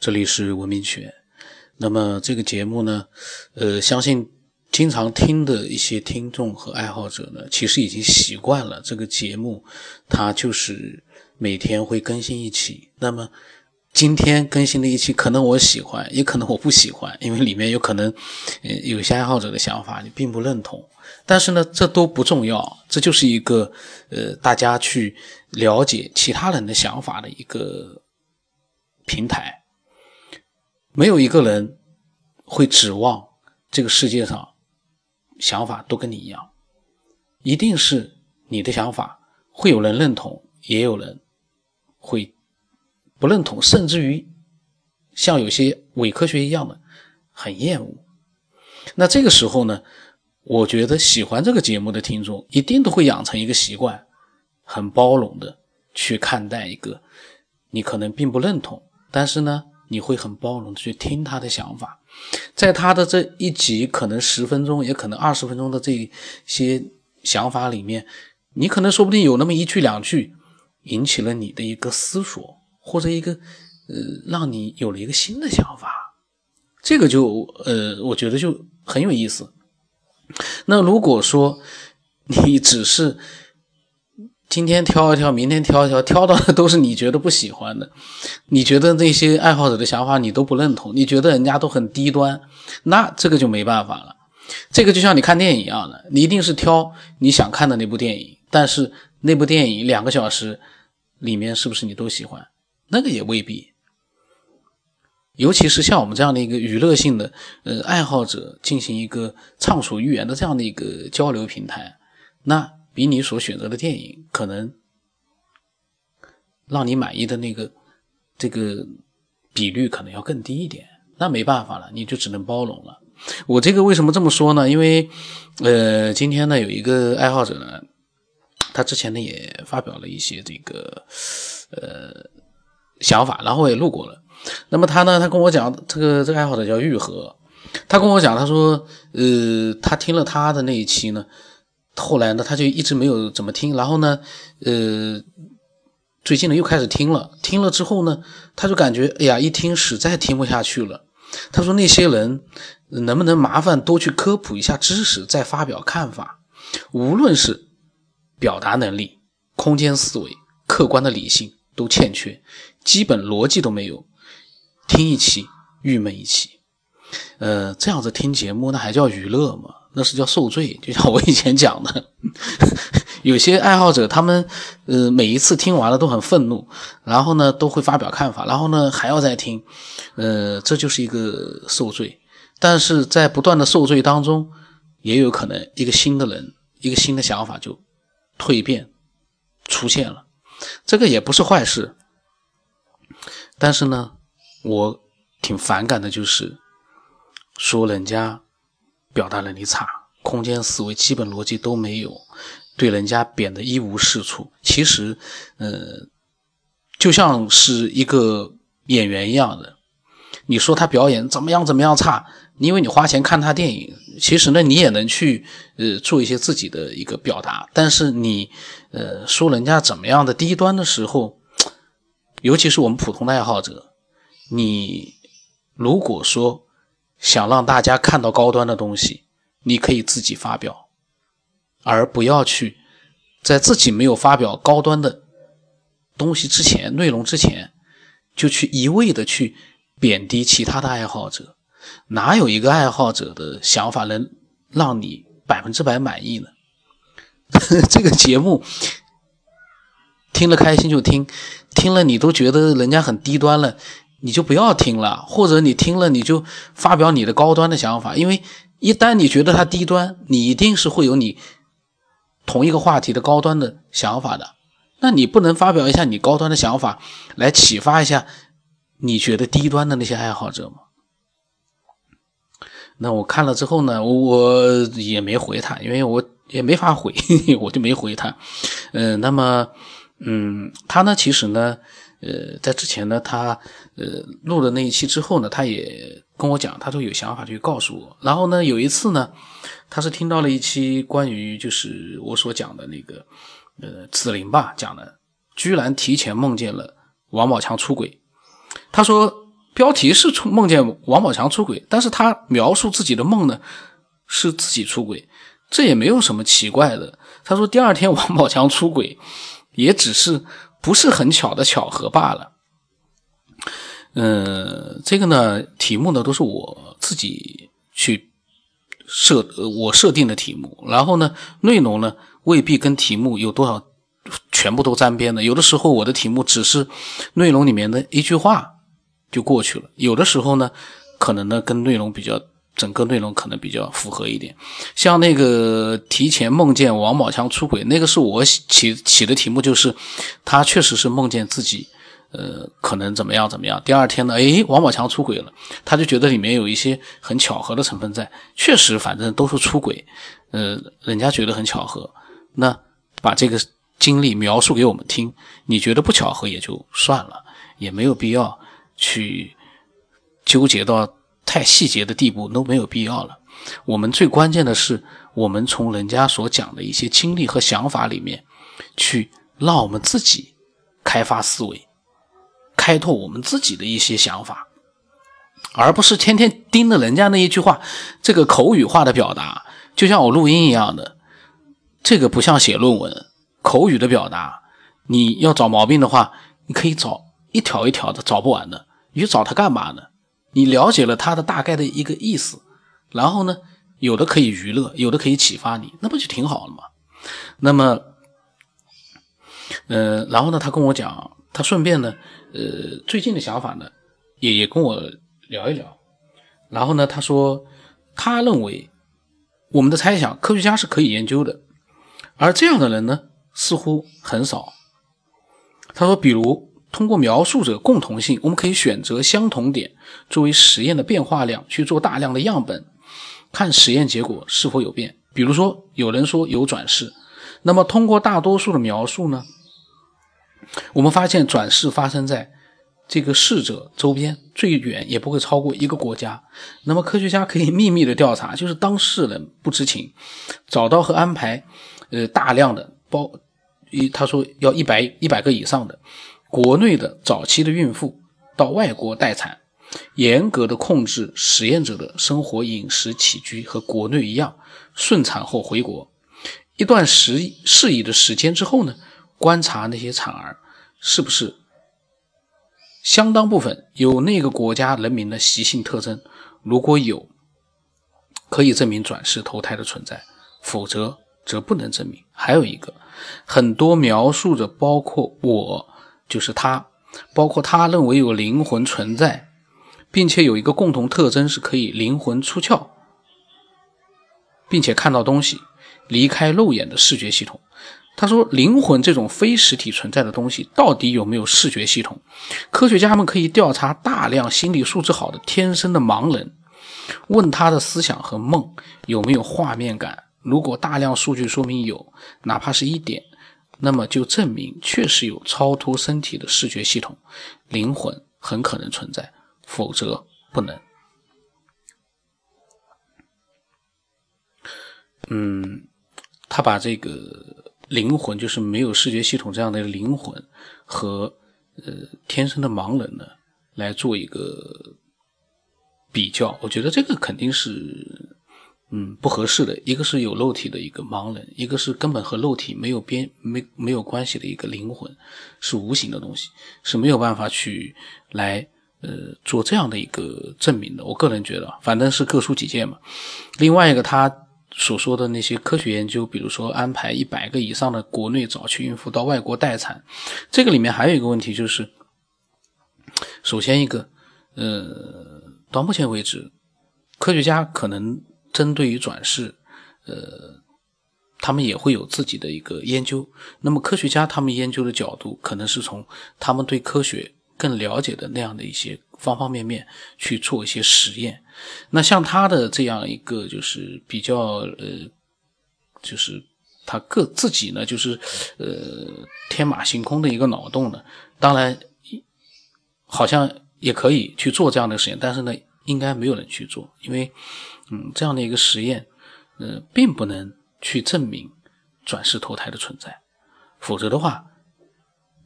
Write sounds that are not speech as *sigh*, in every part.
这里是文明圈。那么这个节目呢，呃，相信经常听的一些听众和爱好者呢，其实已经习惯了这个节目，它就是每天会更新一期。那么今天更新的一期，可能我喜欢，也可能我不喜欢，因为里面有可能，呃，有些爱好者的想法你并不认同。但是呢，这都不重要，这就是一个呃，大家去了解其他人的想法的一个平台。没有一个人会指望这个世界上想法都跟你一样，一定是你的想法会有人认同，也有人会不认同，甚至于像有些伪科学一样的很厌恶。那这个时候呢？我觉得喜欢这个节目的听众一定都会养成一个习惯，很包容的去看待一个你可能并不认同，但是呢，你会很包容的去听他的想法，在他的这一集可能十分钟，也可能二十分钟的这些想法里面，你可能说不定有那么一句两句引起了你的一个思索，或者一个呃，让你有了一个新的想法，这个就呃，我觉得就很有意思。那如果说你只是今天挑一挑，明天挑一挑，挑到的都是你觉得不喜欢的，你觉得那些爱好者的想法你都不认同，你觉得人家都很低端，那这个就没办法了。这个就像你看电影一样的，你一定是挑你想看的那部电影，但是那部电影两个小时里面是不是你都喜欢？那个也未必。尤其是像我们这样的一个娱乐性的呃爱好者进行一个畅所欲言的这样的一个交流平台，那比你所选择的电影可能让你满意的那个这个比率可能要更低一点。那没办法了，你就只能包容了。我这个为什么这么说呢？因为呃，今天呢有一个爱好者呢，他之前呢也发表了一些这个呃想法，然后我也录过了。那么他呢？他跟我讲，这个这个爱好者叫玉和，他跟我讲，他说，呃，他听了他的那一期呢，后来呢，他就一直没有怎么听，然后呢，呃，最近呢又开始听了，听了之后呢，他就感觉，哎呀，一听实在听不下去了。他说，那些人能不能麻烦多去科普一下知识，再发表看法？无论是表达能力、空间思维、客观的理性都欠缺，基本逻辑都没有。听一期，郁闷一期，呃，这样子听节目那还叫娱乐吗？那是叫受罪。就像我以前讲的，*laughs* 有些爱好者他们，呃，每一次听完了都很愤怒，然后呢都会发表看法，然后呢还要再听，呃，这就是一个受罪。但是在不断的受罪当中，也有可能一个新的人，一个新的想法就蜕变出现了，这个也不是坏事。但是呢。我挺反感的，就是说人家表达能力差，空间思维、基本逻辑都没有，对人家贬得一无是处。其实，呃，就像是一个演员一样的，你说他表演怎么样怎么样差，你因为你花钱看他电影，其实呢，你也能去呃做一些自己的一个表达。但是你呃说人家怎么样的低端的时候，尤其是我们普通的爱好者。你如果说想让大家看到高端的东西，你可以自己发表，而不要去在自己没有发表高端的东西之前、内容之前，就去一味的去贬低其他的爱好者。哪有一个爱好者的想法能让你百分之百满意呢？*laughs* 这个节目听了开心就听，听了你都觉得人家很低端了。你就不要听了，或者你听了你就发表你的高端的想法，因为一旦你觉得它低端，你一定是会有你同一个话题的高端的想法的。那你不能发表一下你高端的想法，来启发一下你觉得低端的那些爱好者吗？那我看了之后呢，我也没回他，因为我也没法回，*laughs* 我就没回他。嗯，那么，嗯，他呢，其实呢。呃，在之前呢，他呃录了那一期之后呢，他也跟我讲，他说有想法就告诉我。然后呢，有一次呢，他是听到了一期关于就是我所讲的那个呃紫菱吧讲的，居然提前梦见了王宝强出轨。他说标题是出梦见王宝强出轨，但是他描述自己的梦呢，是自己出轨，这也没有什么奇怪的。他说第二天王宝强出轨，也只是不是很巧的巧合罢了。嗯，这个呢，题目呢都是我自己去设，我设定的题目，然后呢，内容呢未必跟题目有多少全部都沾边的，有的时候我的题目只是内容里面的一句话就过去了，有的时候呢，可能呢跟内容比较，整个内容可能比较符合一点，像那个提前梦见王宝强出轨，那个是我起起的题目，就是他确实是梦见自己。呃，可能怎么样怎么样？第二天呢？哎，王宝强出轨了，他就觉得里面有一些很巧合的成分在。确实，反正都是出轨，呃，人家觉得很巧合。那把这个经历描述给我们听，你觉得不巧合也就算了，也没有必要去纠结到太细节的地步，都没有必要了。我们最关键的是，我们从人家所讲的一些经历和想法里面，去让我们自己开发思维。开拓我们自己的一些想法，而不是天天盯着人家那一句话，这个口语化的表达，就像我录音一样的，这个不像写论文，口语的表达，你要找毛病的话，你可以找一条一条的找不完的，你去找他干嘛呢？你了解了他的大概的一个意思，然后呢，有的可以娱乐，有的可以启发你，那不就挺好了吗？那么，呃，然后呢，他跟我讲，他顺便呢。呃，最近的想法呢，也也跟我聊一聊。然后呢，他说，他认为我们的猜想，科学家是可以研究的，而这样的人呢，似乎很少。他说，比如通过描述者共同性，我们可以选择相同点作为实验的变化量，去做大量的样本，看实验结果是否有变。比如说，有人说有转世，那么通过大多数的描述呢？我们发现转世发生在这个逝者周边，最远也不会超过一个国家。那么科学家可以秘密的调查，就是当事人不知情，找到和安排，呃，大量的包，一他说要一百一百个以上的国内的早期的孕妇到外国待产，严格的控制实验者的生活饮食起居和国内一样，顺产后回国，一段时适宜的时间之后呢？观察那些产儿是不是相当部分有那个国家人民的习性特征，如果有，可以证明转世投胎的存在；否则则不能证明。还有一个，很多描述着包括我，就是他，包括他认为有灵魂存在，并且有一个共同特征是可以灵魂出窍，并且看到东西，离开肉眼的视觉系统。他说：“灵魂这种非实体存在的东西，到底有没有视觉系统？科学家们可以调查大量心理素质好的天生的盲人，问他的思想和梦有没有画面感。如果大量数据说明有，哪怕是一点，那么就证明确实有超脱身体的视觉系统，灵魂很可能存在，否则不能。”嗯，他把这个。灵魂就是没有视觉系统这样的灵魂和呃天生的盲人呢来做一个比较，我觉得这个肯定是嗯不合适的。一个是有肉体的一个盲人，一个是根本和肉体没有边没没有关系的一个灵魂，是无形的东西，是没有办法去来呃做这样的一个证明的。我个人觉得，反正是各抒己见嘛。另外一个他。所说的那些科学研究，比如说安排一百个以上的国内早期孕妇到外国待产，这个里面还有一个问题就是，首先一个，呃，到目前为止，科学家可能针对于转世，呃，他们也会有自己的一个研究。那么科学家他们研究的角度，可能是从他们对科学更了解的那样的一些。方方面面去做一些实验，那像他的这样一个就是比较呃，就是他个自己呢，就是呃天马行空的一个脑洞呢，当然好像也可以去做这样的实验，但是呢，应该没有人去做，因为嗯这样的一个实验，呃，并不能去证明转世投胎的存在，否则的话，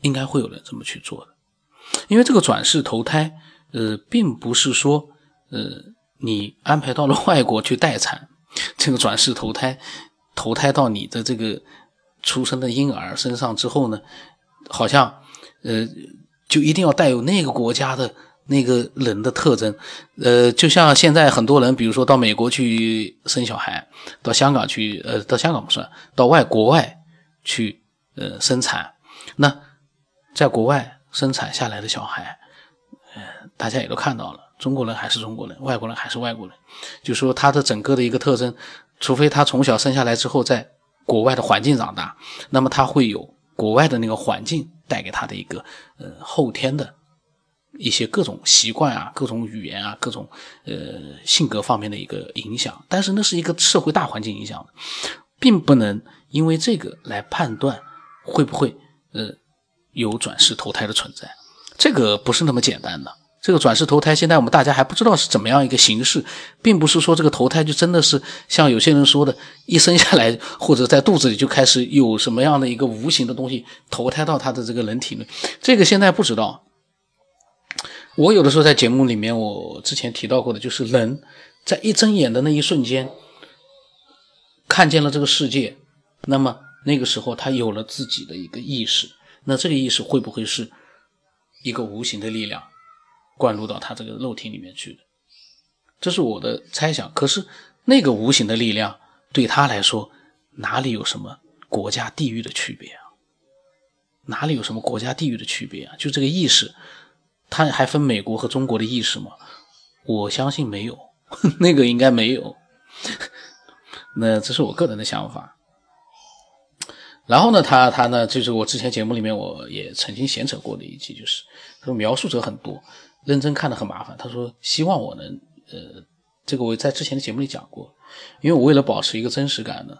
应该会有人这么去做的，因为这个转世投胎。呃，并不是说，呃，你安排到了外国去待产，这个转世投胎，投胎到你的这个出生的婴儿身上之后呢，好像，呃，就一定要带有那个国家的那个人的特征，呃，就像现在很多人，比如说到美国去生小孩，到香港去，呃，到香港不算，到外国外去，呃，生产，那在国外生产下来的小孩。呃大家也都看到了，中国人还是中国人，外国人还是外国人，就说他的整个的一个特征，除非他从小生下来之后在国外的环境长大，那么他会有国外的那个环境带给他的一个呃后天的一些各种习惯啊、各种语言啊、各种呃性格方面的一个影响，但是那是一个社会大环境影响的，并不能因为这个来判断会不会呃有转世投胎的存在，这个不是那么简单的。这个转世投胎，现在我们大家还不知道是怎么样一个形式，并不是说这个投胎就真的是像有些人说的，一生下来或者在肚子里就开始有什么样的一个无形的东西投胎到他的这个人体内，这个现在不知道。我有的时候在节目里面，我之前提到过的，就是人在一睁眼的那一瞬间看见了这个世界，那么那个时候他有了自己的一个意识，那这个意识会不会是一个无形的力量？灌入到他这个肉体里面去的，这是我的猜想。可是那个无形的力量对他来说，哪里有什么国家地域的区别啊？哪里有什么国家地域的区别啊？就这个意识，他还分美国和中国的意识吗？我相信没有，*laughs* 那个应该没有。*laughs* 那这是我个人的想法。然后呢，他他呢，就是我之前节目里面我也曾经闲扯过的一集，就是他说描述者很多。认真看的很麻烦。他说：“希望我能，呃，这个我在之前的节目里讲过，因为我为了保持一个真实感呢，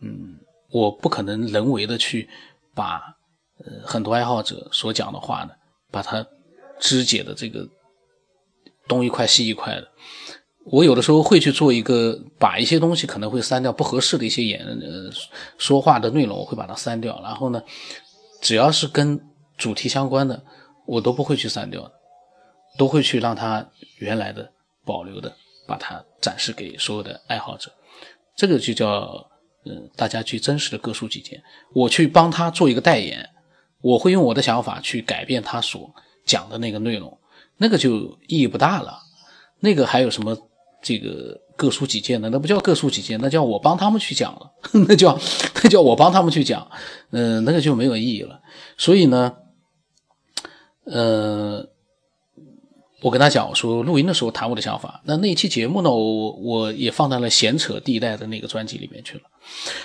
嗯，我不可能人为的去把，呃，很多爱好者所讲的话呢，把它肢解的这个东一块西一块的。我有的时候会去做一个，把一些东西可能会删掉不合适的一些言，呃，说话的内容我会把它删掉。然后呢，只要是跟主题相关的，我都不会去删掉。”都会去让他原来的保留的，把它展示给所有的爱好者，这个就叫，嗯，大家去真实的各抒己见。我去帮他做一个代言，我会用我的想法去改变他所讲的那个内容，那个就意义不大了。那个还有什么这个各抒己见的？那不叫各抒己见，那叫我帮他们去讲了，*laughs* 那叫那叫我帮他们去讲，嗯，那个就没有意义了。所以呢，呃。我跟他讲，我说录音的时候谈我的想法。那那一期节目呢，我我也放在了闲扯地带的那个专辑里面去了。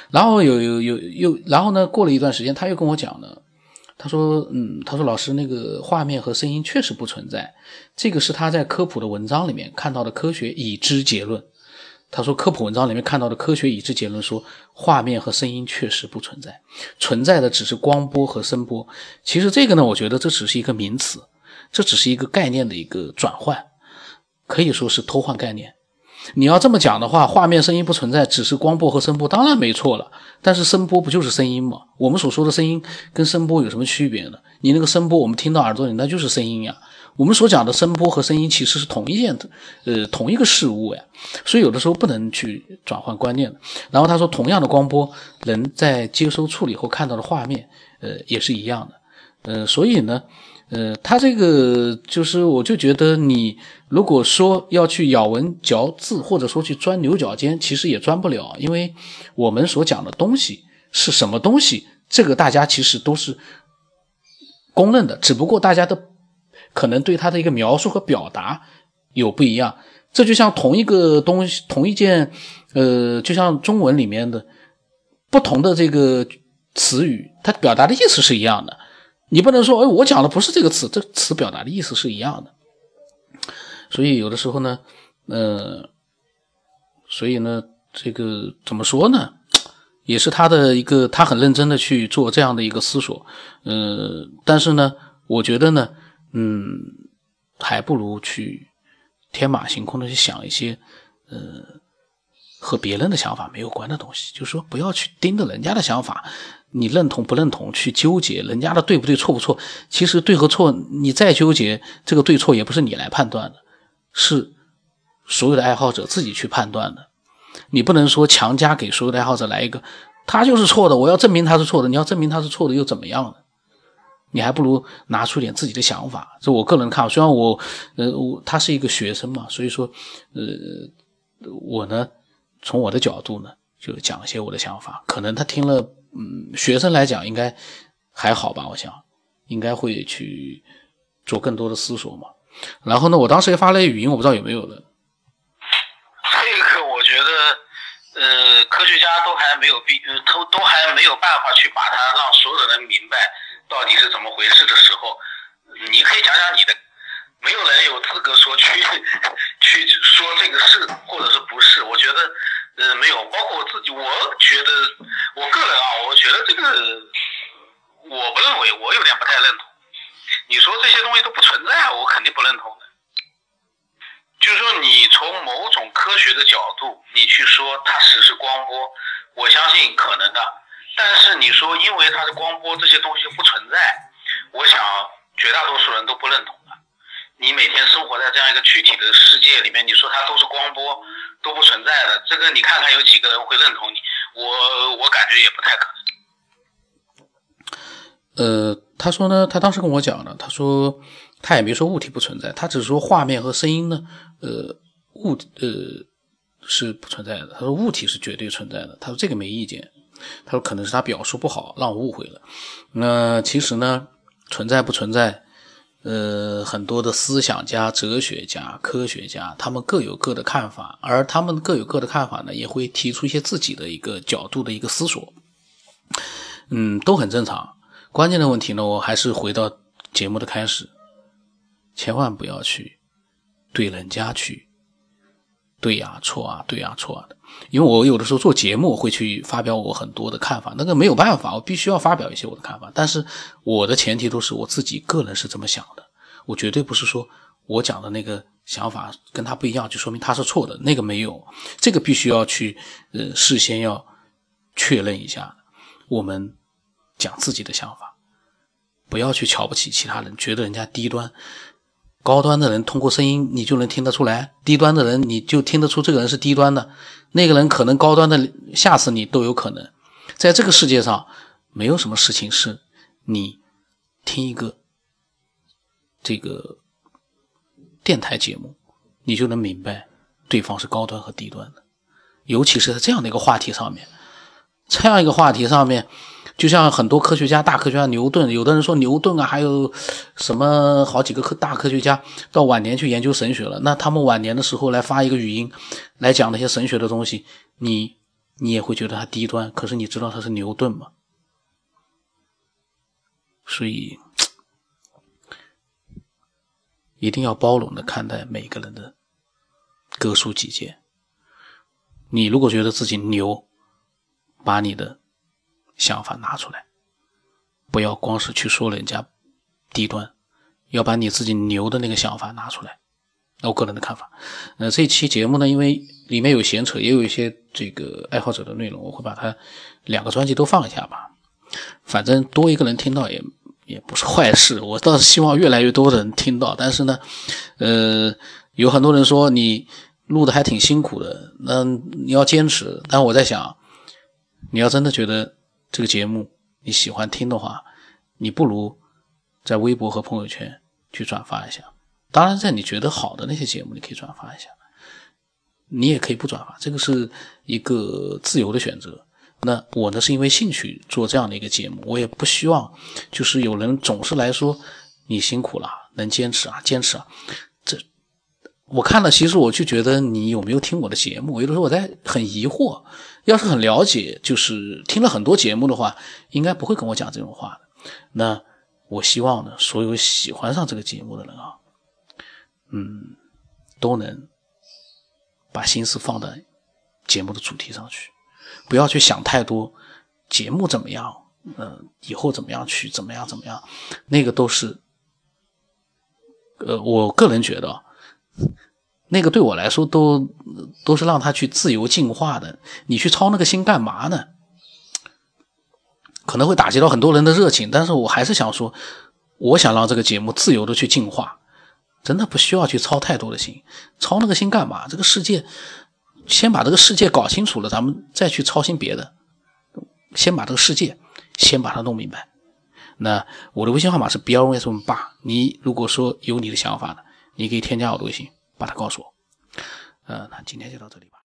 然后有有有又，然后呢，过了一段时间，他又跟我讲了，他说，嗯，他说老师，那个画面和声音确实不存在，这个是他在科普的文章里面看到的科学已知结论。他说科普文章里面看到的科学已知结论说，画面和声音确实不存在，存在的只是光波和声波。其实这个呢，我觉得这只是一个名词。这只是一个概念的一个转换，可以说是偷换概念。你要这么讲的话，画面声音不存在，只是光波和声波，当然没错了。但是声波不就是声音吗？我们所说的声音跟声波有什么区别呢？你那个声波，我们听到耳朵里那就是声音呀。我们所讲的声波和声音其实是同一件，呃，同一个事物呀。所以有的时候不能去转换观念的。然后他说，同样的光波，人在接收处理后看到的画面，呃，也是一样的。呃，所以呢。呃，他这个就是，我就觉得你如果说要去咬文嚼字，或者说去钻牛角尖，其实也钻不了，因为我们所讲的东西是什么东西，这个大家其实都是公认的，只不过大家的可能对他的一个描述和表达有不一样。这就像同一个东西，同一件，呃，就像中文里面的不同的这个词语，它表达的意思是一样的。你不能说，哎，我讲的不是这个词，这个词表达的意思是一样的。所以有的时候呢，呃，所以呢，这个怎么说呢？也是他的一个，他很认真的去做这样的一个思索。呃，但是呢，我觉得呢，嗯，还不如去天马行空的去想一些，呃，和别人的想法没有关的东西。就是说，不要去盯着人家的想法。你认同不认同去纠结人家的对不对错不错，其实对和错你再纠结这个对错也不是你来判断的，是所有的爱好者自己去判断的。你不能说强加给所有的爱好者来一个，他就是错的，我要证明他是错的。你要证明他是错的又怎么样呢？你还不如拿出点自己的想法。这我个人看。虽然我，呃，我他是一个学生嘛，所以说，呃，我呢，从我的角度呢，就讲一些我的想法。可能他听了，嗯，学生来讲应该还好吧？我想应该会去做更多的思索嘛。然后呢，我当时也发了语音，我不知道有没有的。呃，科学家都还没有必，都都还没有办法去把它让所有的人明白到底是怎么回事的时候，你可以讲讲你的，没有人有资格说去 *laughs* 去说这个是或者是不是。我觉得，呃，没有，包括我自己，我觉得这个我不认为，我有点不太认同。你说这些东西都不存在，我肯定不认同的。就是说，你从某种科学的角度，你去说它只是光波，我相信可能的。但是你说，因为它是光波，这些东西不存在，我想绝大多数人都不认同的。你每天生活在这样一个具体的世界里面，你说它都是光波，都不存在的，这个你看看有几个人会认同你？我我感觉也不太可能。呃，他说呢，他当时跟我讲了，他说。他也没说物体不存在，他只是说画面和声音呢，呃，物呃是不存在的。他说物体是绝对存在的。他说这个没意见。他说可能是他表述不好，让我误会了。那其实呢，存在不存在，呃，很多的思想家、哲学家、科学家，他们各有各的看法，而他们各有各的看法呢，也会提出一些自己的一个角度的一个思索。嗯，都很正常。关键的问题呢，我还是回到节目的开始。千万不要去对人家去对呀错啊对呀错啊的，因为我有的时候做节目会去发表我很多的看法，那个没有办法，我必须要发表一些我的看法。但是我的前提都是我自己个人是这么想的，我绝对不是说我讲的那个想法跟他不一样，就说明他是错的，那个没有，这个必须要去呃事先要确认一下。我们讲自己的想法，不要去瞧不起其他人，觉得人家低端。高端的人通过声音你就能听得出来，低端的人你就听得出这个人是低端的，那个人可能高端的吓死你都有可能。在这个世界上，没有什么事情是你听一个这个电台节目，你就能明白对方是高端和低端的，尤其是在这样的一个话题上面，这样一个话题上面。就像很多科学家，大科学家牛顿，有的人说牛顿啊，还有什么好几个科大科学家到晚年去研究神学了。那他们晚年的时候来发一个语音，来讲那些神学的东西，你你也会觉得他低端。可是你知道他是牛顿吗？所以一定要包容的看待每个人的各抒己见。你如果觉得自己牛，把你的。想法拿出来，不要光是去说人家低端，要把你自己牛的那个想法拿出来。那我个人的看法。那这期节目呢，因为里面有闲扯，也有一些这个爱好者的内容，我会把它两个专辑都放一下吧。反正多一个人听到也也不是坏事。我倒是希望越来越多的人听到。但是呢，呃，有很多人说你录的还挺辛苦的，那你要坚持。但我在想，你要真的觉得。这个节目你喜欢听的话，你不如在微博和朋友圈去转发一下。当然，在你觉得好的那些节目，你可以转发一下。你也可以不转发，这个是一个自由的选择。那我呢，是因为兴趣做这样的一个节目，我也不希望就是有人总是来说你辛苦了，能坚持啊，坚持啊。这我看了，其实我就觉得你有没有听我的节目？有的时候我在很疑惑。要是很了解，就是听了很多节目的话，应该不会跟我讲这种话的。那我希望呢，所有喜欢上这个节目的人啊，嗯，都能把心思放在节目的主题上去，不要去想太多节目怎么样，嗯，以后怎么样去怎么样怎么样，那个都是，呃，我个人觉得。那个对我来说都都是让他去自由进化的，你去操那个心干嘛呢？可能会打击到很多人的热情，但是我还是想说，我想让这个节目自由的去进化，真的不需要去操太多的心，操那个心干嘛？这个世界，先把这个世界搞清楚了，咱们再去操心别的，先把这个世界，先把它弄明白。那我的微信号码是 B 二 S 八，你如果说有你的想法呢，你可以添加我的微信，把它告诉我。呃，那今天就到这里吧。